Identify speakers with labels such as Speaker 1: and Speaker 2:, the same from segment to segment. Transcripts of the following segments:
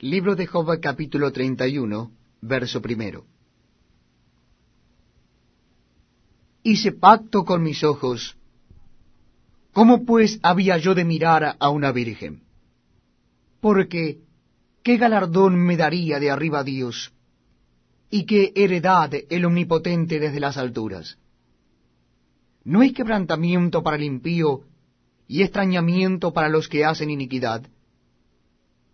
Speaker 1: Libro de Job capítulo 31, verso primero. Hice pacto con mis ojos. ¿Cómo pues había yo de mirar a una virgen? Porque, ¿qué galardón me daría de arriba Dios? ¿Y qué heredad el omnipotente desde las alturas? ¿No hay quebrantamiento para el impío y extrañamiento para los que hacen iniquidad?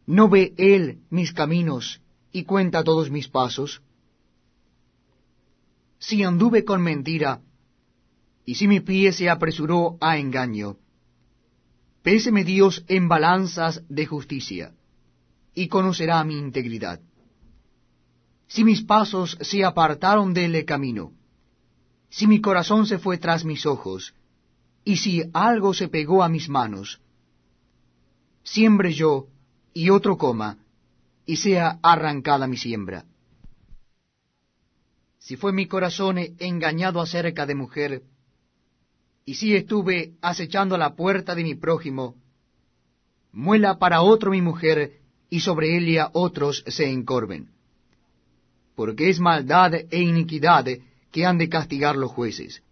Speaker 1: ¿No ve él mis caminos y cuenta todos mis pasos? Si anduve con mentira, y si mi pie se apresuró a engaño, péseme Dios en balanzas de justicia, y conocerá mi integridad. Si mis pasos se apartaron del camino, si mi corazón se fue tras mis ojos, y si algo se pegó a mis manos, siembre yo, y otro coma, y sea arrancada mi siembra. Si fue mi corazón engañado acerca de mujer, y si estuve acechando la puerta de mi prójimo, muela para otro mi mujer, y sobre ella otros se encorven. Porque es maldad e iniquidad que han de castigar los jueces.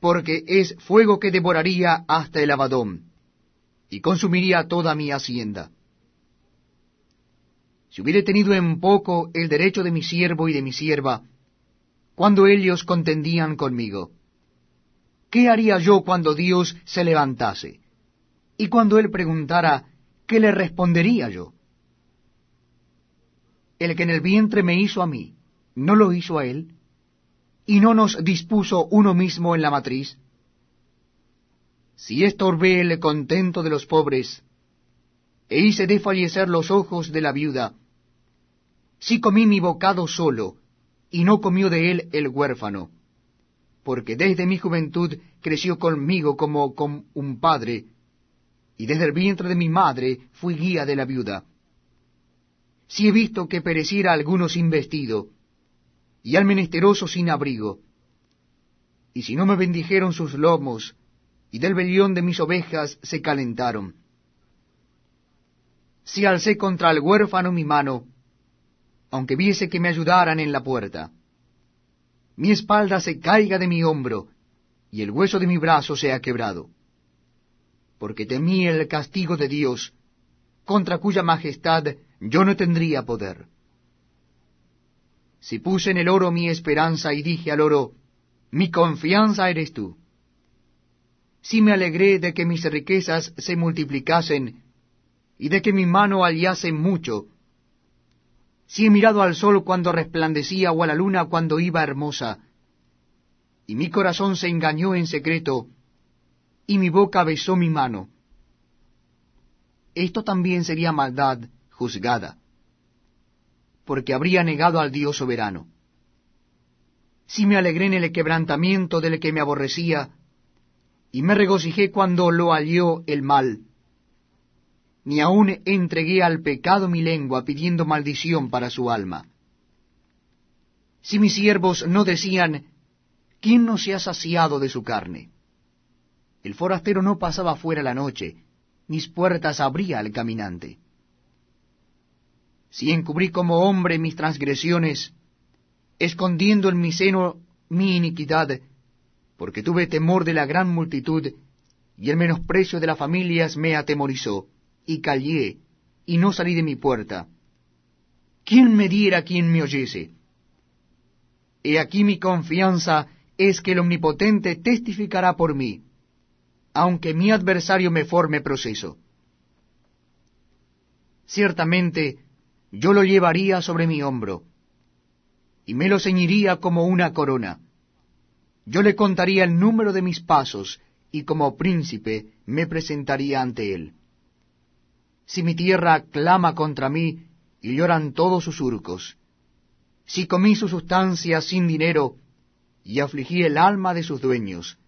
Speaker 1: Porque es fuego que devoraría hasta el abadón, y consumiría toda mi hacienda si hubiere tenido en poco el derecho de mi siervo y de mi sierva, cuando ellos contendían conmigo, ¿qué haría yo cuando Dios se levantase? Y cuando él preguntara, ¿qué le respondería yo? El que en el vientre me hizo a mí, ¿no lo hizo a él? ¿Y no nos dispuso uno mismo en la matriz? Si estorbé el contento de los pobres, e hice desfallecer los ojos de la viuda, si comí mi bocado solo, y no comió de él el huérfano, porque desde mi juventud creció conmigo como con un padre, y desde el vientre de mi madre fui guía de la viuda. Si he visto que pereciera alguno sin vestido, y al menesteroso sin abrigo, y si no me bendijeron sus lomos, y del velión de mis ovejas se calentaron. Si alcé contra el huérfano mi mano, aunque viese que me ayudaran en la puerta. Mi espalda se caiga de mi hombro, y el hueso de mi brazo sea quebrado. Porque temí el castigo de Dios, contra cuya majestad yo no tendría poder. Si puse en el oro mi esperanza y dije al oro, mi confianza eres tú. Si me alegré de que mis riquezas se multiplicasen y de que mi mano hallase mucho, si he mirado al sol cuando resplandecía o a la luna cuando iba hermosa, y mi corazón se engañó en secreto, y mi boca besó mi mano. Esto también sería maldad juzgada, porque habría negado al Dios soberano. Si me alegré en el quebrantamiento del que me aborrecía, y me regocijé cuando lo halló el mal, ni aun entregué al pecado mi lengua pidiendo maldición para su alma. Si mis siervos no decían, ¿quién no se ha saciado de su carne? El forastero no pasaba fuera la noche, mis puertas abría al caminante. Si encubrí como hombre mis transgresiones, escondiendo en mi seno mi iniquidad, porque tuve temor de la gran multitud, y el menosprecio de las familias me atemorizó y callé, y no salí de mi puerta. ¿Quién me diera quien me oyese? He aquí mi confianza es que el Omnipotente testificará por mí, aunque mi adversario me forme proceso. Ciertamente yo lo llevaría sobre mi hombro, y me lo ceñiría como una corona. Yo le contaría el número de mis pasos, y como príncipe me presentaría ante él si mi tierra clama contra mí y lloran todos sus surcos, si comí su sustancia sin dinero y afligí el alma de sus dueños,